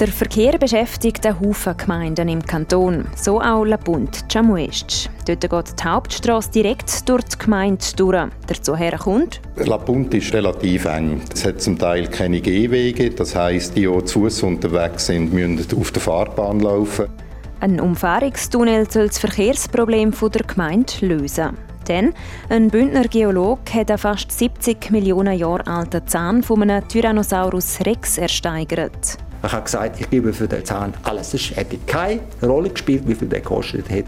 Der Verkehr beschäftigt einen Haufen Gemeinden im Kanton, so auch La Punt Chamuest. Dort geht die Hauptstrasse direkt durch die Gemeinde durch. Dazu kommt La Punt ist relativ eng. Es hat zum Teil keine Gehwege, das heisst, die, die zu Fuß unterwegs sind, müssen auf der Fahrbahn laufen. Ein Umfahrungstunnel soll das Verkehrsproblem der Gemeinde lösen. Denn ein Bündner Geolog hat einen fast 70 Millionen Jahre alten Zahn von einem Tyrannosaurus Rex ersteigert. Ich habe gesagt, ich gebe für den Zahn alles. Es hätte keine Rolle gespielt, wie viel der gekostet hat.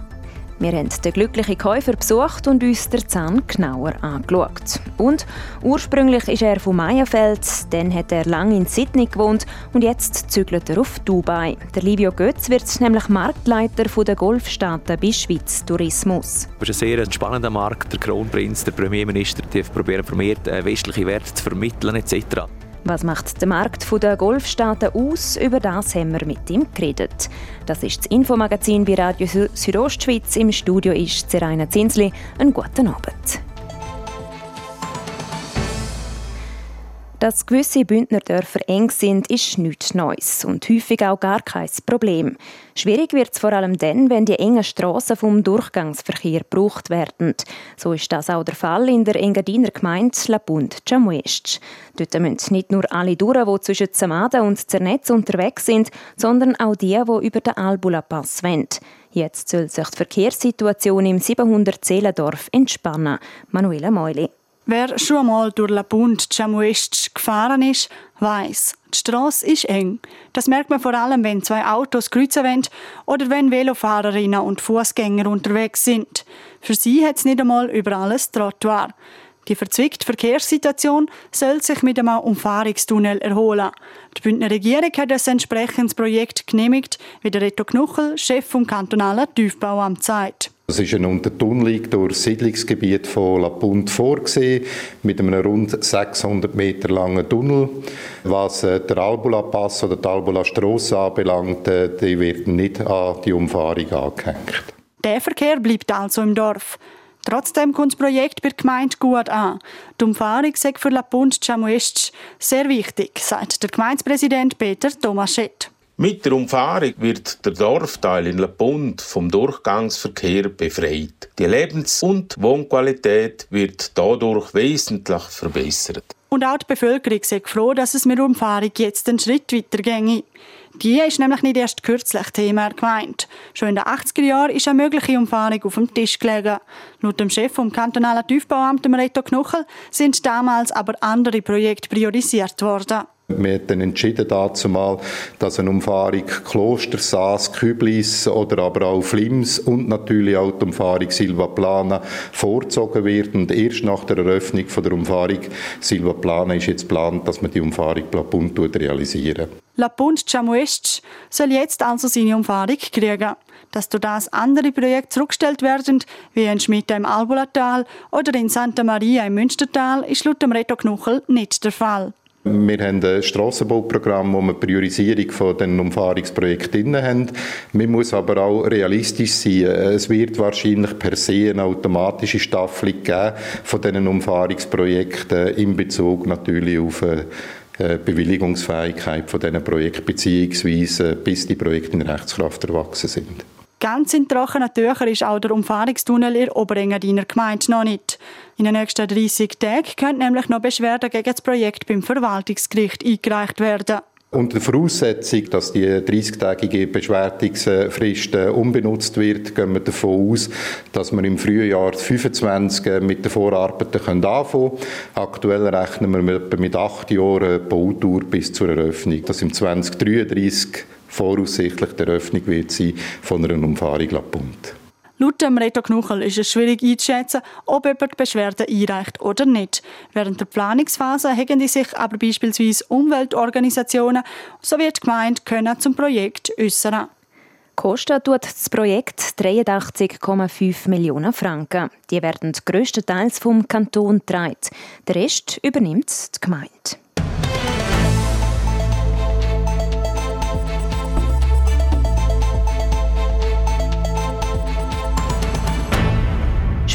Wir haben den glücklichen Käufer besucht und uns den Zahn genauer angeschaut. Und ursprünglich ist er von Meierfeld, dann hat er lange in Sydney gewohnt und jetzt zügelt er auf Dubai. Der Livio Götz wird nämlich Marktleiter der Golfstaaten bei Schweiz Tourismus. Es ist ein sehr spannender Markt. Der Kronprinz, der Premierminister, die probieren vermehrt äh, westliche Werte zu vermitteln etc. Was macht der Markt der Golfstaaten aus? Über das haben wir mit ihm geredet. Das ist das Infomagazin bei Radio Südostschweiz. Im Studio ist Zeraina Zinsli. Einen guten Abend. Dass gewisse Bündnerdörfer eng sind, ist nichts Neues und häufig auch gar kein Problem. Schwierig wird es vor allem dann, wenn die engen Strassen vom Durchgangsverkehr gebraucht werden. So ist das auch der Fall in der Engadiner Gemeinde La Punt Chamuest. Dort müssen nicht nur alle durch, die zwischen Zamaden und Zernetz unterwegs sind, sondern auch die, die über den Albula-Pass wollen. Jetzt soll sich die Verkehrssituation im 700 Seelendorf entspannen. Manuela Meuli. Wer schon einmal durch La Punt Chamuest gefahren ist, weiß, die Straße ist eng. Das merkt man vor allem, wenn zwei Autos kreuzen wollen oder wenn Velofahrerinnen und Fußgänger unterwegs sind. Für sie hat es nicht einmal überall ein Trottoir. Die verzwickte Verkehrssituation soll sich mit einem Umfahrungstunnel erholen. Die Bündner Regierung hat ein entsprechendes Projekt genehmigt, wie der Reto Knuchel, Chef vom kantonalen Tiefbauamt, sagt. Es ist eine Untertunnelung durch das Siedlungsgebiet von La Punt vorgesehen, mit einem rund 600 Meter langen Tunnel. Was äh, der Albula-Pass oder die Albula-Strasse anbelangt, äh, die wird nicht an die Umfahrung angehängt. Der Verkehr bleibt also im Dorf. Trotzdem kommt das Projekt bei der Gemeinde gut an. Die Umfahrung ist für La Punt Chamuest sehr wichtig, sagt der Gemeindepräsident Peter Tomaschett. Mit der Umfahrung wird der Dorfteil in La Punt vom Durchgangsverkehr befreit. Die Lebens- und Wohnqualität wird dadurch wesentlich verbessert. Und auch die Bevölkerung ist froh, dass es mit der Umfahrung jetzt einen Schritt weiter ginge. Die ist nämlich nicht erst kürzlich Thema gemeint. Schon in den 80er Jahren ist eine mögliche Umfahrung auf dem Tisch gelegen. Laut dem Chef vom kantonalen Tiefbauamt, Reto Knuchel, sind damals aber andere Projekte priorisiert worden. Wir haben dann entschieden dazu mal, dass eine Umfahrung Kloster, Saas, Küblis oder aber auch Flims und natürlich auch die Umfahrung Silva Plana vorgezogen wird. Und erst nach der Eröffnung von der Umfahrung Silva Plana ist jetzt geplant, dass man die Umfahrung La Punt realisieren. La Punt Chamuest soll jetzt also seine Umfahrung kriegen. Dass durch das andere Projekte zurückgestellt werden, wie in Schmidt im Albulatal oder in Santa Maria im Münstertal, ist laut dem Reto Knuchel nicht der Fall. Wir haben ein Strassenbauprogramm, wo wir Priorisierung von den Umfahrungsprojekten haben. Man muss aber auch realistisch sein. Es wird wahrscheinlich per se eine automatische Staffelung geben von diesen Umfahrungsprojekten in Bezug natürlich auf äh, Bewilligungsfähigkeit von diesen Projekten, beziehungsweise bis die Projekte in Rechtskraft erwachsen sind. Ganz in trockenen Tüchern ist auch der Umfahrungstunnel in Oberengadiner Gemeinde noch nicht. In den nächsten 30 Tagen können nämlich noch Beschwerden gegen das Projekt beim Verwaltungsgericht eingereicht werden. Unter der Voraussetzung, dass die 30-tägige Beschwertungsfrist äh, unbenutzt wird, gehen wir davon aus, dass wir im Frühjahr 2025 äh, mit den Vorarbeiten anfangen können. Aktuell rechnen wir mit acht Jahren Baudauer bis zur Eröffnung, dass im 2033 voraussichtlich die Eröffnung wird sein von einer Umfahrung La Punt. Laut dem Reto Knuchel ist es schwierig einzuschätzen, ob jemand Beschwerden einreicht oder nicht. Während der Planungsphase haben sich aber beispielsweise Umweltorganisationen sowie die Gemeinde können zum Projekt äußern. Kosten tut das Projekt 83,5 Millionen Franken. Die werden grösstenteils vom Kanton getragen. Der Rest übernimmt die Gemeinde.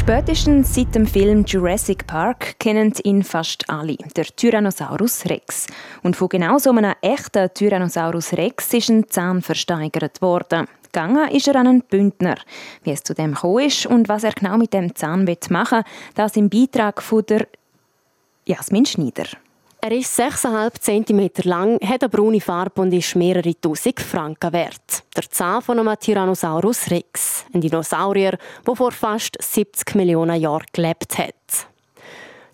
Spätestens seit dem Film Jurassic Park kennen ihn fast alle, der Tyrannosaurus Rex. Und von genau so einem echten Tyrannosaurus Rex ist ein Zahn versteigert worden. Gegangen ist er an einen Bündner. Wie es zu dem gekommen ist und was er genau mit dem Zahn machen will, das im Beitrag von der Jasmin Schneider. Er ist 6,5 cm lang, hat eine braune Farbe und ist mehrere Tausend Franken wert. Der Zahn von einem Tyrannosaurus Rex, ein Dinosaurier, der vor fast 70 Millionen Jahren gelebt hat.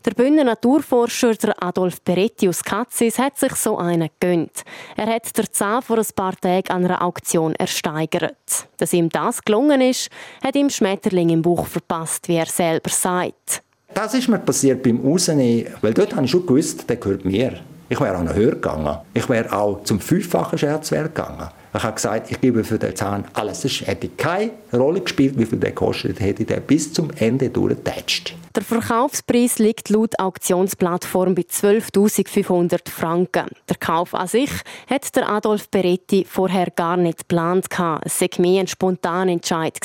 Der Bündner Naturforscher Adolf Peretti aus Katzis hat sich so einen gegönnt. Er hat den Zahn vor ein paar Tagen an einer Auktion ersteigert. Dass ihm das gelungen ist, hat ihm Schmetterling im Buch verpasst, wie er selber sagt. Das ist mir passiert beim Rausnehmen, weil dort habe ich schon gewusst, der gehört mir. Ich wäre auch noch höher gegangen. Ich wäre auch zum fünffachen Scherzwert gegangen. Ich habe gesagt, ich gebe für den Zahn alles. Es hätte keine Rolle gespielt, wie viel der kostet. Hätte der bis zum Ende durchgetatscht. Der Verkaufspreis liegt laut Auktionsplattform bei 12.500 Franken. Der Kauf an sich hat der Adolf Beretti vorher gar nicht geplant. Es war mehr ein spontaner Entscheid.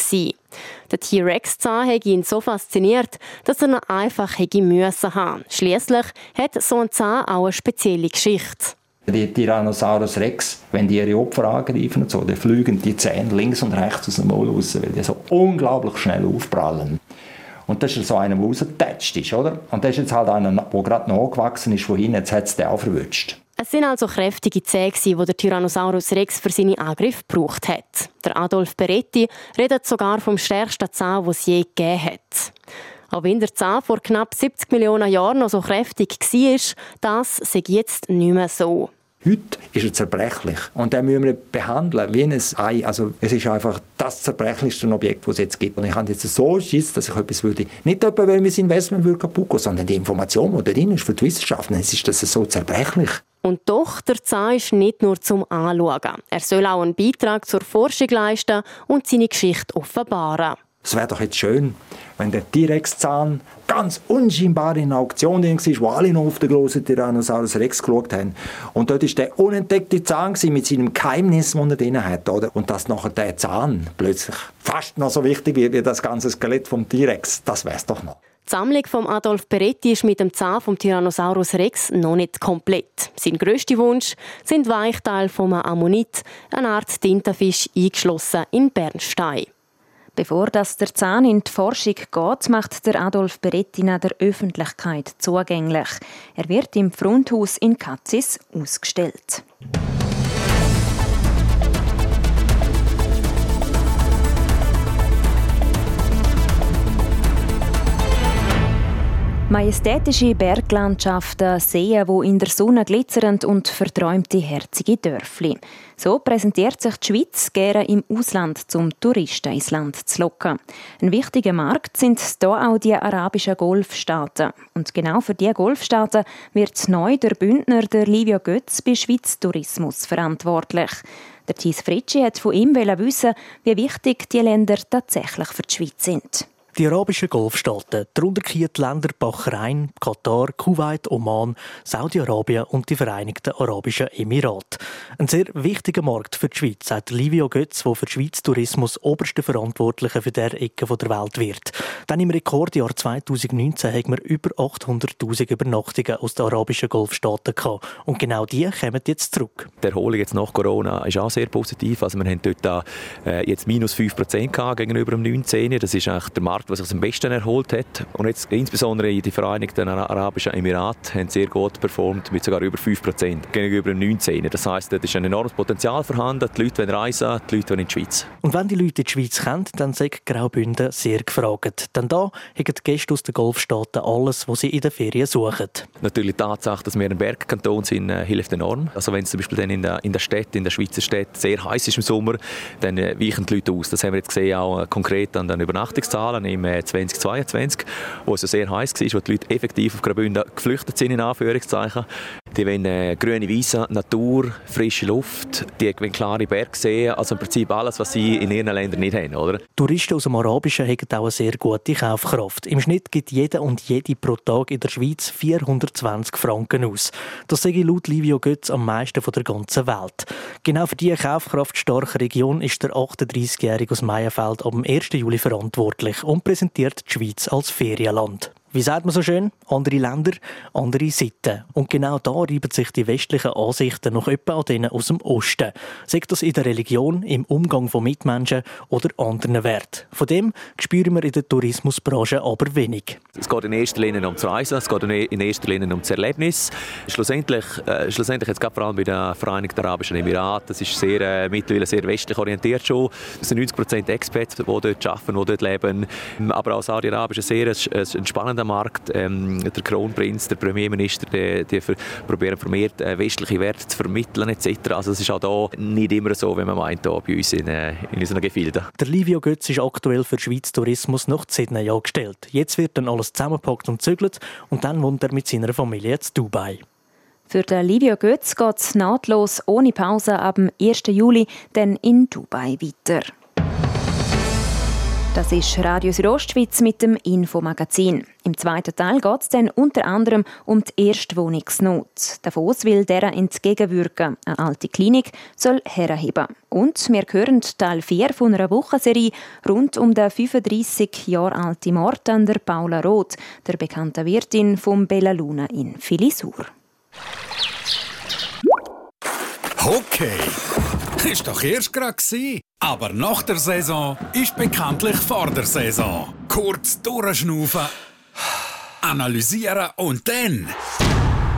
Der T-Rex-Zahn hat ihn so fasziniert, dass er ihn einfach hätte haben. Schliesslich hat so ein Zahn auch eine spezielle Geschichte. Die Tyrannosaurus Rex, wenn die ihre Opfer angreifen und so, dann fliegen die Zähne links und rechts aus dem Maul raus, weil die so unglaublich schnell aufprallen. Und das ist so einer, der rausgetatscht ist, oder? Und das ist jetzt halt einer, der gerade nachgewachsen ist hinten, jetzt hat es den auch verwünscht. Es sind also kräftige Zähne, die der Tyrannosaurus Rex für seine Angriffe gebraucht hat. Der Adolf Beretti redet sogar vom stärksten Zahn, den es je gegeben hat. Auch wenn der Zahn vor knapp 70 Millionen Jahren noch so kräftig war, das sei jetzt nicht mehr so. Heute ist er zerbrechlich und den müssen wir behandeln wie ein Ei. Also es ist einfach das zerbrechlichste Objekt, das es jetzt gibt. Und ich habe jetzt so Schiss, dass ich etwas würde, nicht etwa, weil mein Investment würde kaputt gehen, sondern die Information, die da drin ist für die Wissenschaften, es ist das so zerbrechlich. Und doch, der Zahn ist nicht nur zum Anschauen. Er soll auch einen Beitrag zur Forschung leisten und seine Geschichte offenbaren. Es wäre doch jetzt schön, wenn der T-Rex-Zahn ganz unscheinbar in einer Auktion war, wo alle noch auf den grossen Tyrannosaurus Rex geschaut haben. Und dort war der unentdeckte Zahn mit seinem Geheimnis, das er drin hat. Oder? Und dass nachher der Zahn plötzlich fast noch so wichtig wird wie das ganze Skelett vom T-Rex, das wär's doch noch. Die Sammlung von Adolf Peretti ist mit dem Zahn vom Tyrannosaurus Rex noch nicht komplett. Sein grösster Wunsch sind Weichteile vom Ammonit, eine Art Tintenfisch eingeschlossen in Bernstein. Bevor das der Zahn in die Forschung geht, macht der Adolf Berettina der Öffentlichkeit zugänglich. Er wird im Fronthaus in Katzis ausgestellt. Majestätische Berglandschaften, Seen, wo in der Sonne glitzernd und verträumte herzige Dörfli. So präsentiert sich die Schweiz gerne im Ausland, um Touristen ins Land zu locken. Ein wichtiger Markt sind hier auch die arabischen Golfstaaten. Und genau für diese Golfstaaten wird neu der Bündner der Livio Götz bei Schweiz Tourismus verantwortlich. Der Thies Fritschi hat von ihm wissen, wie wichtig die Länder tatsächlich für die Schweiz sind. Die arabischen Golfstaaten, darunter die Länder Bahrain, Katar, Kuwait, Oman, Saudi-Arabien und die Vereinigten Arabischen Emirate. Ein sehr wichtiger Markt für die Schweiz, sagt Livio Götz, der für den Schweiz Tourismus oberste Verantwortliche für der Ecke der Welt wird. Dann im Rekordjahr 2019 haben wir über 800'000 Übernachtungen aus den arabischen Golfstaaten gehabt. Und genau die kommen jetzt zurück. Die Erholung jetzt nach Corona ist auch sehr positiv. Also wir haben dort äh, jetzt minus 5% gegenüber dem 19. Das ist der Markt Markt, der sich am besten erholt hat. Und jetzt insbesondere die Vereinigten Arabischen Emirate haben sehr gut performt, mit sogar über 5% gegenüber dem 19. Das heisst, da ist ein enormes Potenzial vorhanden. Die Leute wollen reisen, die Leute wollen in die Schweiz. Und wenn die Leute in die Schweiz kommen, dann sind Graubünden sehr gefragt. Denn da haben die Gäste aus den Golfstaaten alles, was sie in den Ferien suchen. Natürlich die Tatsache, dass wir ein Bergkanton sind, äh, hilft enorm. Also wenn es zum Beispiel dann in der, in der Stadt, in der Schweizer Stadt sehr heiß ist im Sommer, dann äh, weichen die Leute aus. Das haben wir jetzt gesehen, auch äh, konkret an den Übernachtungszahlen im 2022, wo es sehr heiß war, wo die Leute effektiv auf Graubünden geflüchtet sind, in Anführungszeichen. Die wollen äh, grüne Wiese, Natur, frische Luft, die wollen klare Berge sehen. Also im Prinzip alles, was sie in ihren Ländern nicht haben. Oder? Touristen aus dem Arabischen haben auch eine sehr gute Kaufkraft. Im Schnitt gibt jeder und jede pro Tag in der Schweiz 420 Franken aus. Das sage ich laut Livio Götz am meisten von der ganzen Welt. Genau für diese kaufkraftstarke Region ist der 38-Jährige aus Meierfeld dem 1. Juli verantwortlich und präsentiert die Schweiz als Ferienland. Wie sagt man so schön? Andere Länder, andere Sitten. Und genau da reiben sich die westlichen Ansichten noch etwa an denen aus dem Osten. Sei das in der Religion, im Umgang von Mitmenschen oder anderen Werten. Von dem spüren wir in der Tourismusbranche aber wenig. Es geht in erster Linie ums Reisen, es geht in erster Linie ums Erlebnis. Schlussendlich, äh, schlussendlich jetzt vor allem bei den Vereinigten Arabischen Emiraten, das ist sehr, äh, mittlerweile sehr westlich orientiert schon. Es sind 90 Prozent Expats, die dort arbeiten, die dort leben. Aber auch Saudi-Arabien ist ein sehr ein spannender Markt. Ähm, der Kronprinz, der Premierminister, die, die probieren vermehrt äh, westliche Werte zu vermitteln etc. Also es ist auch da nicht immer so, wie man meint, hier bei uns in, äh, in unseren Gefilden. Der Livio Götz ist aktuell für Schweiz Tourismus nach Sydney angestellt. Jetzt wird dann alles zusammengepackt und zügelt und dann wohnt er mit seiner Familie zu Dubai. Für den Livio Götz geht es nahtlos ohne Pause ab dem 1. Juli dann in Dubai weiter. Das ist Radio Südostschweiz mit dem Infomagazin. Im zweiten Teil geht es dann unter anderem um die Erstwohnungsnot. Davos will deren entgegenwirken. Eine alte Klinik soll herheben. Und wir hören Teil 4 von einer Wochenserie rund um den 35 Jahre alten Mord an der Paula Roth, der bekannten Wirtin vom Bella Luna in Filisur. Okay, ist doch erst gerade aber nach der Saison ist bekanntlich vor der Saison. Kurz durchschnaufen, analysieren und dann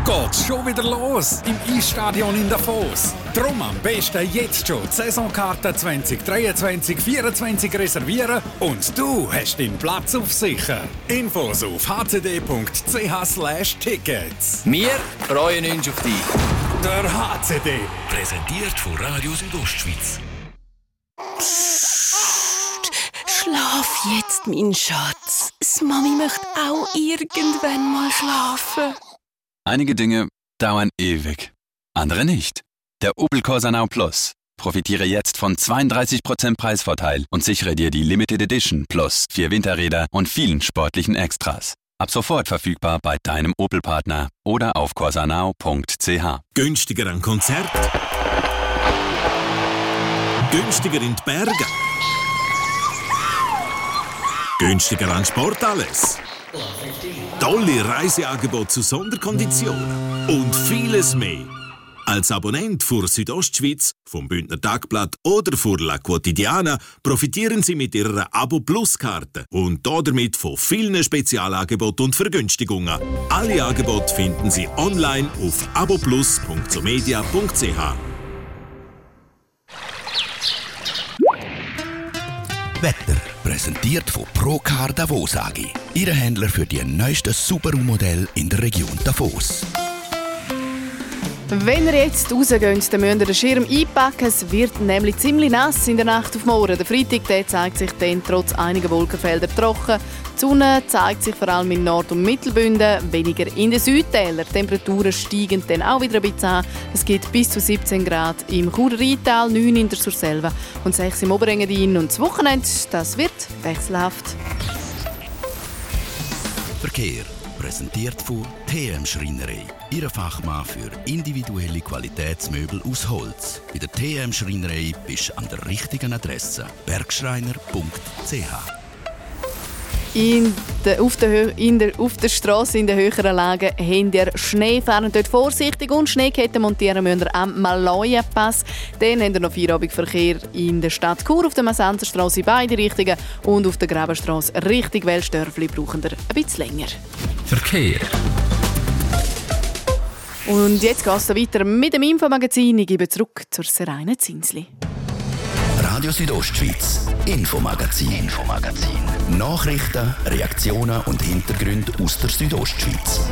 geht's schon wieder los im Eisstadion in Davos. Drum am besten jetzt schon die Saisonkarte 2023-24 reservieren und du hast den Platz auf sicher. Infos auf hcd.ch/tickets. Wir freuen uns auf dich. Der HCD. Präsentiert von Radio Südostschweiz. Psst, schlaf jetzt, mein Schatz. Das Mami möchte auch irgendwann mal schlafen. Einige Dinge dauern ewig, andere nicht. Der Opel Corsa Now Plus. Profitiere jetzt von 32% Preisvorteil und sichere dir die Limited Edition Plus, vier Winterräder und vielen sportlichen Extras. Ab sofort verfügbar bei deinem Opel-Partner oder auf corsanau.ch. Günstiger an Konzert Günstiger in die Berge. Günstiger an Sport alles. Tolle Reiseangebote zu Sonderkonditionen. Und vieles mehr. Als Abonnent für Südostschweiz, vom Bündner Tagblatt oder für La Quotidiana profitieren Sie mit Ihrer Abo Plus Karte und damit von vielen Spezialangeboten und Vergünstigungen. Alle Angebote finden Sie online auf aboplus.somedia.ch. Wetter. Präsentiert von Procar Davos AG. Ihre Händler für die neuesten Subaru-Modelle in der Region Davos. Wenn ihr jetzt rausgeht, dann müsst ihr den Schirm einpacken. Es wird nämlich ziemlich nass in der Nacht auf morgen. Der Freitag der zeigt sich dann trotz einiger Wolkenfelder trocken. Die Sonne zeigt sich vor allem in Nord- und Mittelbünden, weniger in den Südtälern. Die Temperaturen steigen dann auch wieder ein bisschen an. Es geht bis zu 17 Grad im Churer Rheintal, 9 in der Surselva und 6 im Oberengadin. Und das Wochenende, das wird wechselhaft. Verkehr präsentiert von TM Schreinerei. Ihre Fachmann für individuelle Qualitätsmöbel aus Holz. Bei der TM Schreinerei bist du an der richtigen Adresse. bergschreiner.ch in der, auf, der, in der, auf der Straße in den höheren Lagen habt ihr Schnee. Fahren dort vorsichtig und Schneeketten montieren müsst ihr am Maloja-Pass. Dann habt ihr noch Feierabendverkehr in der Stadt Chur auf der Massenserstraße beide Richtungen und auf der Grabenstraße Richtung Welsdörfli brauchen ihr ein bisschen länger. Verkehr. Und jetzt geht es weiter mit dem Infomagazin. Ich gebe zurück zur Serena Zinsli. Radio Südostschweiz, Infomagazin, Infomagazin. Nachrichten, Reaktionen und Hintergründe aus der Südostschweiz.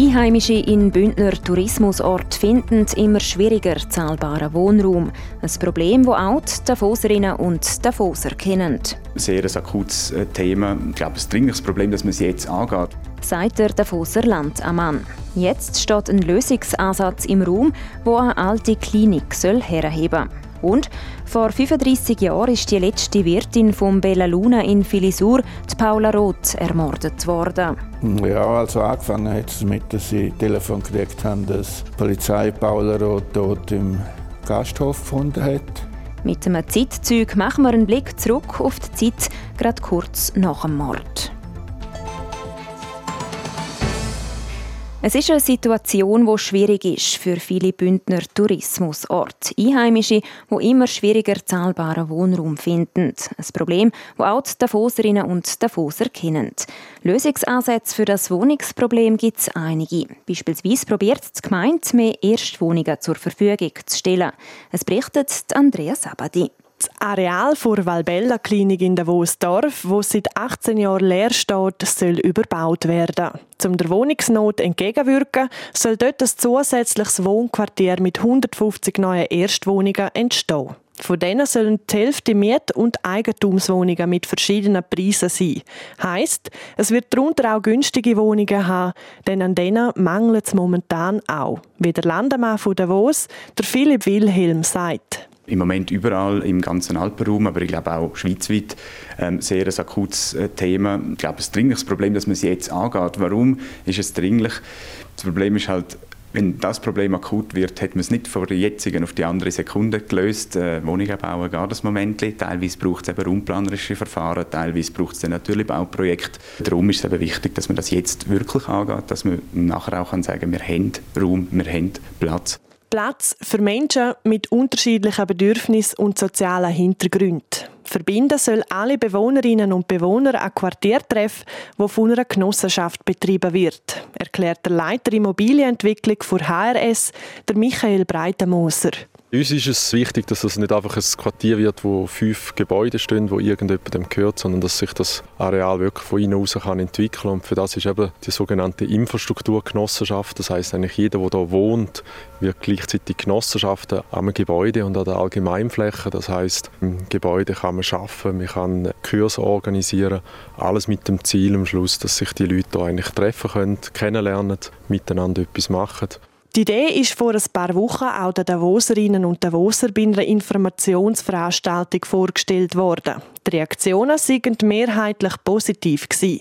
Einheimische in Bündner Tourismusort finden immer schwieriger zahlbaren Wohnraum. Ein Problem, das auch die Davoserinnen und Davoser kennen. Sehr ein akutes äh, Thema. Ich glaube, ein dringliches Problem, dass man jetzt angeht. Sagt der Davoser Landammann. Jetzt steht ein Lösungsansatz im Raum, wo eine alte Klinik soll herheben soll. Und vor 35 Jahren ist die letzte Wirtin von Bella Luna in Filisur, die Paula Roth, ermordet worden. Ja, also angefangen hat es damit, dass sie Telefon gekriegt haben, dass die Polizei Paula Roth dort im Gasthof gefunden hat. Mit einem Zeitzeug machen wir einen Blick zurück auf die Zeit, gerade kurz nach dem Mord. Es ist eine Situation, die schwierig ist für viele Bündner Tourismusorte. Einheimische, die immer schwieriger zahlbaren Wohnraum finden. Ein Problem, das auch die Davoserinnen und Davoser kennen. Lösungsansätze für das Wohnungsproblem gibt es einige. Beispielsweise probiert die Gemeinde, mehr Erstwohnungen zur Verfügung zu stellen. Es berichtet Andrea Sabadi. Das Areal vor Valbella Klinik in Davos-Dorf, wo seit 18 Jahren leer steht, soll überbaut werden. Um der Wohnungsnot entgegenwirken, soll dort ein zusätzliches Wohnquartier mit 150 neuen Erstwohnungen entstehen. Von denen sollen die Hälfte Miet- und Eigentumswohnungen mit verschiedenen Preisen sein. Heißt, es wird darunter auch günstige Wohnungen haben, denn an denen mangelt es momentan auch. Wie der Landemann von Davos, der Philipp Wilhelm, sagt im Moment überall im ganzen Alpenraum, aber ich glaube auch schweizweit ähm, sehr ein akutes äh, Thema. Ich glaube, ein dringliches Problem, dass man es jetzt angeht. Warum ist es dringlich? Das Problem ist halt, wenn das Problem akut wird, hat man es nicht von der jetzigen auf die andere Sekunde gelöst. Äh, Wohnungen bauen geht das Moment. Teilweise braucht es eben raumplanerische Verfahren, teilweise braucht es dann natürlich Bauprojekte. Darum ist es eben wichtig, dass man das jetzt wirklich angeht, dass man nachher auch kann sagen wir haben Raum, wir haben Platz. Platz für Menschen mit unterschiedlichen Bedürfnissen und sozialen Hintergründen. Verbinden soll alle Bewohnerinnen und Bewohner ein Quartiertreff, wo von einer Genossenschaft betrieben wird, erklärt der Leiter Immobilienentwicklung für HRS, der Michael Breitenmoser. Uns ist es wichtig, dass es nicht einfach ein Quartier wird, wo fünf Gebäude stehen, wo irgendjemandem gehört, sondern dass sich das Areal wirklich von innen aus kann entwickeln Und für das ist eben die sogenannte Infrastrukturgenossenschaft. Das heißt eigentlich jeder, der hier wohnt, wird gleichzeitig Genossenschaften am Gebäude und an der Allgemeinfläche. Das heißt, im Gebäude kann man arbeiten, man kann Kurse organisieren, alles mit dem Ziel am Schluss, dass sich die Leute hier eigentlich treffen können, kennenlernen, miteinander etwas machen. Die Idee ist vor ein paar Wochen auch den Davoserinnen und Davoser bei einer Informationsveranstaltung vorgestellt worden. Die Reaktionen sind mehrheitlich positiv. Der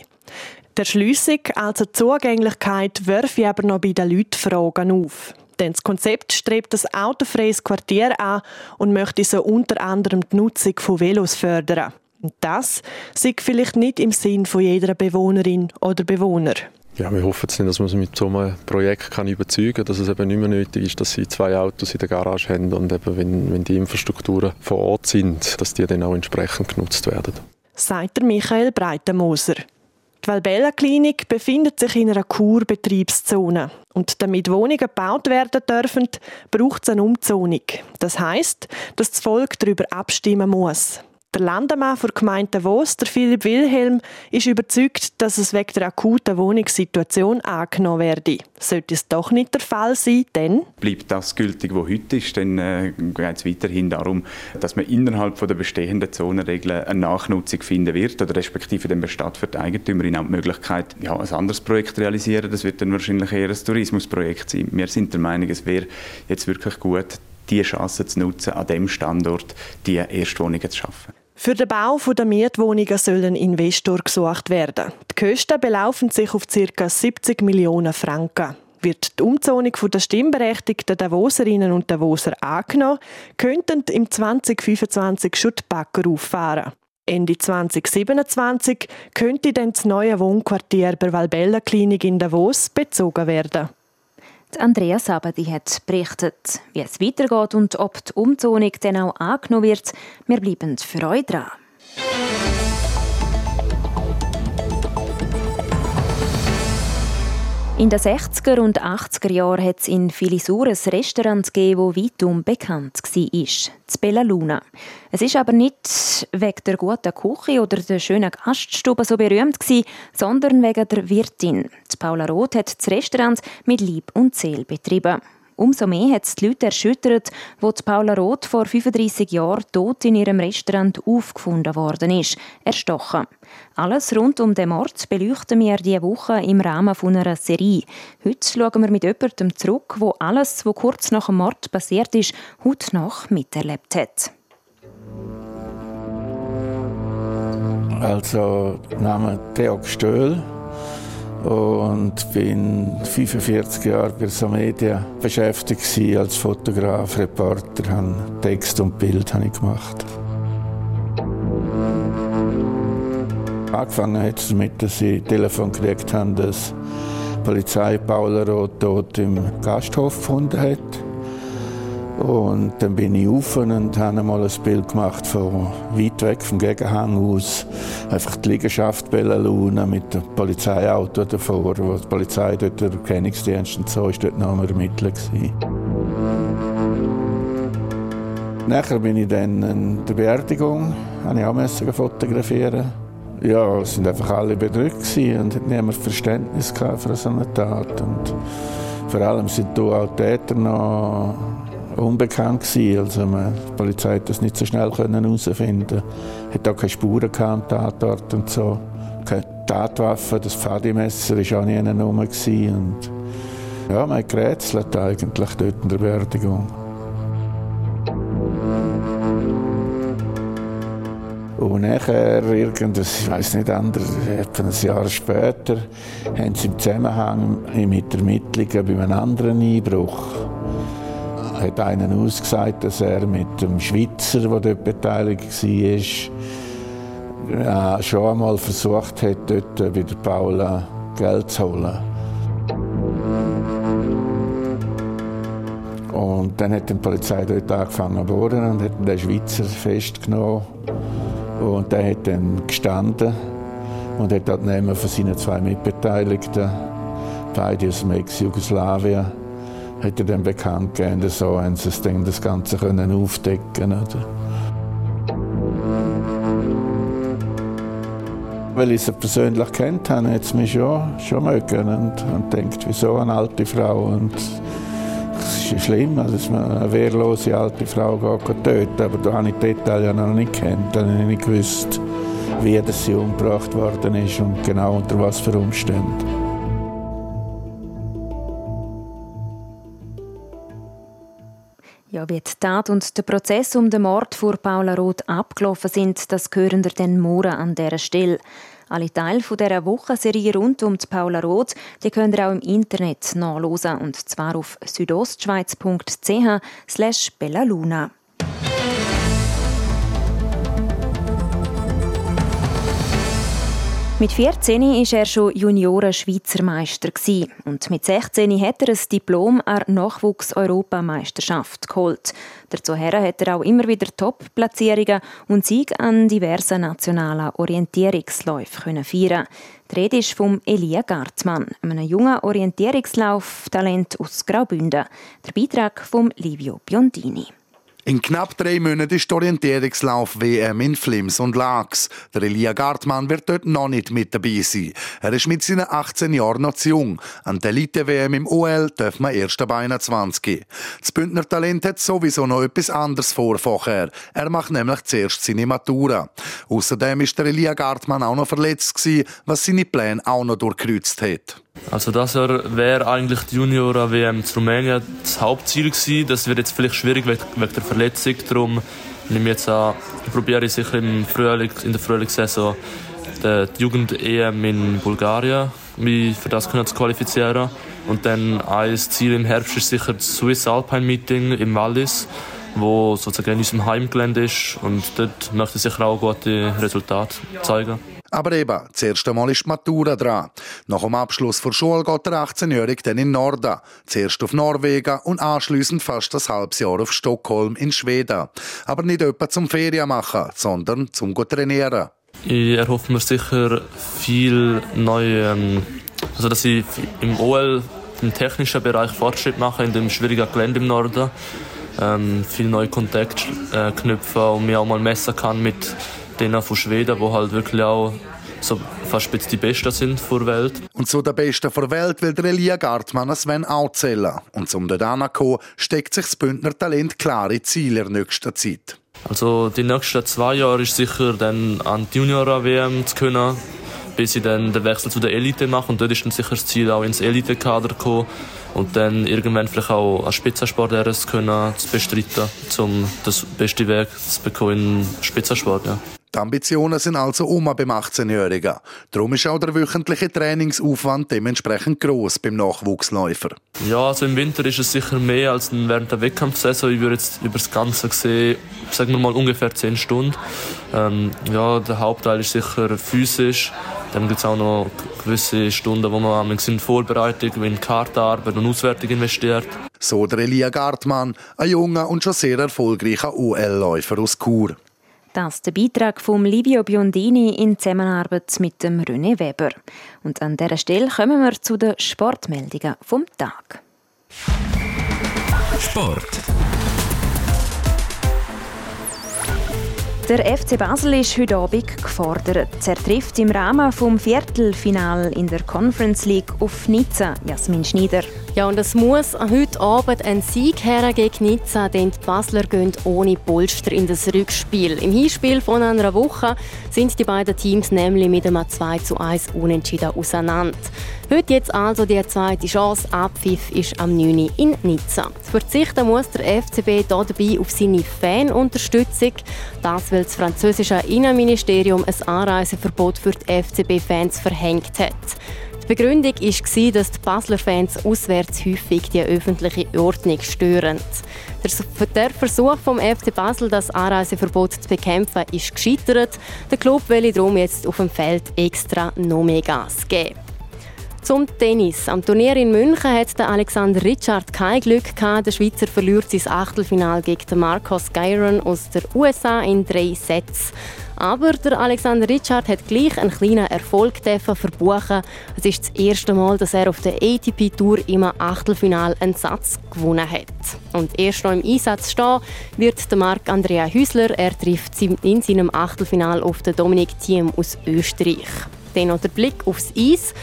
Erschliessung, also die Zugänglichkeit, werfe aber noch bei den Leuten Fragen auf. Denn das Konzept strebt das autofreies Quartier an und möchte so unter anderem die Nutzung von Velos fördern. Und das sieht vielleicht nicht im Sinn von jeder Bewohnerin oder Bewohner. Ja, wir hoffen jetzt nicht, dass man sie mit so einem Projekt kann überzeugen kann, dass es eben nicht mehr nötig ist, dass sie zwei Autos in der Garage haben und eben, wenn, wenn die Infrastrukturen vor Ort sind, dass die dann auch entsprechend genutzt werden. Sagt der Michael Breitenmoser. Die Valbella Klinik befindet sich in einer Kurbetriebszone. Und damit Wohnungen gebaut werden dürfen, braucht es eine Umzonung. Das heißt, dass das Volk darüber abstimmen muss. Der Landemann der Gemeinde Davos, der Philipp Wilhelm, ist überzeugt, dass es wegen der akuten Wohnungssituation angenommen werde. Sollte es doch nicht der Fall sein, dann bleibt das gültig, was heute ist. Dann äh, geht es weiterhin darum, dass man innerhalb der bestehenden Zonenregeln eine Nachnutzung finden wird oder respektive dem Bestatt für die Eigentümerin auch die Möglichkeit, ja, ein anderes Projekt zu realisieren. Das wird dann wahrscheinlich eher ein Tourismusprojekt sein. Wir sind der Meinung, es wäre jetzt wirklich gut, die Chance zu nutzen, an dem Standort die Erstwohnungen zu schaffen. Für den Bau der Mietwohnungen soll ein Investor gesucht werden. Die Kosten belaufen sich auf ca. 70 Millionen Franken. Wird die Umzonung der stimmberechtigten Davoserinnen und Davoser angenommen, könnten im 2025 schon die Bagger auffahren. Ende 2027 könnte dann das neue Wohnquartier bei Valbella Klinik in Davos bezogen werden. Andrea Sabadi hat berichtet, wie es weitergeht und ob die Umzonung dann auch angenommen wird. Wir bleiben für euch dran. In den 60er und 80er Jahren hat es in Filisur ein Restaurant gegeben, das weitum bekannt war, das Bella Luna. Es ist aber nicht wegen der guten Küche oder der schönen Gaststube so berühmt gewesen, sondern wegen der Wirtin. Die Paula Roth hat das Restaurant mit Lieb und Seele betrieben. Umso mehr hat es die Leute erschüttert, die Paula Roth vor 35 Jahren tot in ihrem Restaurant aufgefunden worden ist, erstochen. Alles rund um den Mord beleuchten wir diese Woche im Rahmen einer Serie. Heute schauen wir mit jemandem zurück, wo alles, was kurz nach dem Mord passiert ist, heute noch miterlebt hat. Also, Name Theo Stöhl und bin 45 Jahre bei so Medien beschäftigt als Fotograf, Reporter, habe Text und Bild habe ich gemacht. Angefangen hat es damit, dass ich Telefon gekriegt habe, dass die Polizei Paula Roth tot im Gasthof gefunden hat. Und dann bin ich auf und habe mal ein Bild gemacht von weit weg vom Gegenhang aus. Einfach die Liegenschaft Bellaluna mit dem Polizeiauto davor, wo die Polizei dort, der Erkennungsdienst und so, ist dort noch am Ermitteln gewesen. Nachher bin ich dann in der Beerdigung, habe ich auch fotografieren. Ja, es sind einfach alle bedrückt und hatten niemand Verständnis für so eine Tat. Und vor allem sind da auch Täter noch unbekannt gewesen. Also die Polizei hat das nicht so schnell herausfinden Hat auch keine Spuren am Tatort und so. Keine Tatwaffe, das Fadimesser war auch nie Nummer. Und ja, man hat gerätselt eigentlich dort in der Beerdigung. Und nachher, irgendwas, ich weiß nicht, anders, etwa ein Jahr später, haben sie im Zusammenhang mit Ermittlungen bei einem anderen Einbruch hat einen ausgesagt, dass er mit dem Schweizer, der dort beteiligt war, schon einmal versucht hat, dort bei der Paula Geld zu holen. Und dann hat die Polizei dort angefangen zu bohren und hat den Schweizer festgenommen. Und der hat dann gestanden und hat dort von seinen zwei Mitbeteiligten, beide aus dem Ex-Jugoslawien, er dann bekannt gegeben, so haben sie das Ganze können aufdecken oder? Weil ich sie persönlich kennt habe, hat es mich schon, schon mögen und, und denkt, wieso eine alte Frau und es ist schlimm, also, dass man eine wehrlose alte Frau geht, töten aber da habe ich die Details noch nicht kennt, da habe ich nicht gewusst, wie sie umgebracht worden ist und genau unter was für Umständen. Ja, wie die Tat und der Prozess um den Mord vor Paula Roth abgelaufen sind, das hören wir dann morgen an dieser Stelle. Alle Teile dieser Wochenserie rund um die Paula Roth die könnt ihr auch im Internet nachlesen, und zwar auf südostschweiz.ch slash bellaluna. Mit 14 war er schon Junioren-Schweizer Meister und mit 16 hat er ein Diplom an Nachwuchs-Europameisterschaft geholt. Dazu hat er auch immer wieder Top-Platzierungen und Sieg an diversen nationalen Orientierungsläufen feiern. Die Rede ist vom Elia Gartmann, einem jungen Orientierungslauftalent aus Graubünden. Der Beitrag von Livio Biondini. In knapp drei Monaten ist die Orientierungslauf-WM in Flims und Lax. Der Elia Gartmann wird dort noch nicht mit dabei sein. Er ist mit seinen 18 Jahren noch zu jung. An der Elite-WM im OL darf man erst ab 21. Das Bündner Talent hat sowieso noch etwas anderes vor vorher. Er macht nämlich zuerst seine Matura. Außerdem ist der Elia Gartmann auch noch verletzt gewesen, was seine Pläne auch noch durchkreuzt hat. Also das wäre eigentlich die Junior-WM zu Rumänien das Hauptziel gewesen. Das wird jetzt vielleicht schwierig wegen der Verletzung. Darum nehme jetzt an, probiere ich sicher im Frühling, in der Frühlingssaison die Jugend-EM in Bulgarien, mich für das können zu qualifizieren. Und dann ein Ziel im Herbst ist sicher das Swiss Alpine Meeting im Wallis, wo sozusagen in unserem Heimgelände ist. Und dort möchte ich sicher auch gute Resultate zeigen. Aber eben, das erste Mal ist die Matura dran. Nach dem Abschluss der Schule geht der 18-Jährige dann in Norden. Zuerst auf Norwegen und anschließend fast ein halbes Jahr auf Stockholm in Schweden. Aber nicht etwa zum Ferien machen, sondern zum trainieren. Ich erhoffe mir sicher viel neue ähm, Also dass ich im OL im technischen Bereich Fortschritt mache, in dem schwierigen Gelände im Norden. Ähm, viel neue Kontakte äh, knüpfen und mir auch mal messen kann mit denen von Schweden, wo halt wirklich auch so fast die Besten sind der Welt. Und so der Beste der Welt will der Elia Gartmann Sven auch zählen. Und um dort hinzukommen, steckt sich das Bündner Talent klare Ziele in nächster Zeit. Also die nächsten zwei Jahre ist sicher dann an die Junior-WM zu können, bis ich dann den Wechsel zu der Elite mache. Und dort ist dann sicher das Ziel, auch ins Elite-Kader zu kommen und dann irgendwann vielleicht auch als Spitzensport zu können, zu bestreiten, um das beste Weg zu bekommen im Spitzensport. Ja. Die Ambitionen sind also um beim 18-Jährigen. Darum ist auch der wöchentliche Trainingsaufwand dementsprechend groß beim Nachwuchsläufer. Ja, also im Winter ist es sicher mehr als während der Wettkampfsaison. Ich würde jetzt über das Ganze sehen, sagen wir mal ungefähr 10 Stunden. Ähm, ja, der Hauptteil ist sicher physisch. Dann gibt es auch noch gewisse Stunden, wo man in Vorbereitung, in Kartenarbeit und Auswertung investiert. So der Elia Gartmann, ein junger und schon sehr erfolgreicher UL-Läufer aus Chur. Das ist der Beitrag von Livio Biondini in Zusammenarbeit mit dem René Weber. Und an dieser Stelle kommen wir zu den Sportmeldungen vom Tag. Sport. Der FC Basel ist heute Abend gefordert. Er trifft im Rahmen des Viertelfinals in der Conference League auf Nizza. Jasmin Schneider. Ja, und es muss heute Abend ein Sieg her gegen Nizza, denn die Basler gehen ohne Polster in das Rückspiel. Im Hinspiel von einer Woche sind die beiden Teams nämlich mit einem 2 zu 1 unentschieden auseinander. Heute jetzt also die zweite Chance. Abpfiff ist am 9. in Nizza. Verzichten muss der FCB dabei auf seine Fanunterstützung. Das, weil das französische Innenministerium ein Anreiseverbot für die FCB-Fans verhängt hat. Die Begründung war, dass die Basler Fans auswärts häufig die öffentliche Ordnung stören. Der Versuch vom FC Basel, das Anreiseverbot zu bekämpfen, ist gescheitert. Der Club will darum jetzt auf dem Feld extra noch mehr Gas geben. Zum Tennis. Am Turnier in München hat Alexander Richard kein Glück gehabt. Der Schweizer verliert sein Achtelfinal gegen Marcos Gyron aus den USA in drei Sätzen. Aber der Alexander Richard hat gleich einen kleinen Erfolg verbuchen. Es ist das erste Mal, dass er auf der ATP Tour im Achtelfinal einen Satz gewonnen hat. Und erst noch im Einsatz stehen wird der Marc Andrea Hüsler. Er trifft in seinem Achtelfinal auf den Dominik Thiem aus Österreich. Dann noch der Blick aufs Eis.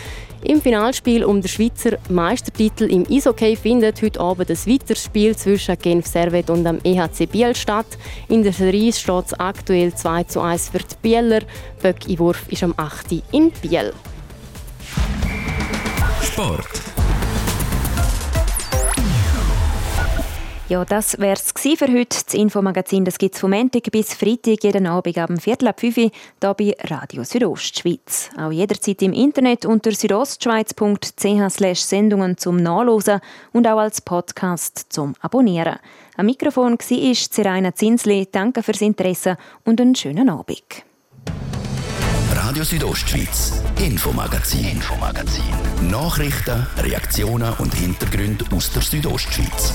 Im Finalspiel um den Schweizer Meistertitel im Eishockey findet heute Abend ein weiteres Spiel zwischen Genf Servet und dem EHC Biel statt. In der Serie steht es aktuell 2 zu 1 für die Bieler. Böcki-Wurf ist am 8. in Biel. Sport. Ja, das wäre es für heute. Das Infomagazin gibt es vom Montag bis Freitag jeden Abend ab Viertel ab 5 Uhr hier bei Radio Südostschweiz. Auch jederzeit im Internet unter südostschweiz.ch Sendungen zum Nachlesen und auch als Podcast zum Abonnieren. Am Mikrofon war Zeraina Zinsli. Danke fürs Interesse und einen schönen Abend. Radio Südostschweiz, Infomagazin, Infomagazin. Nachrichten, Reaktionen und Hintergründe aus der Südostschweiz.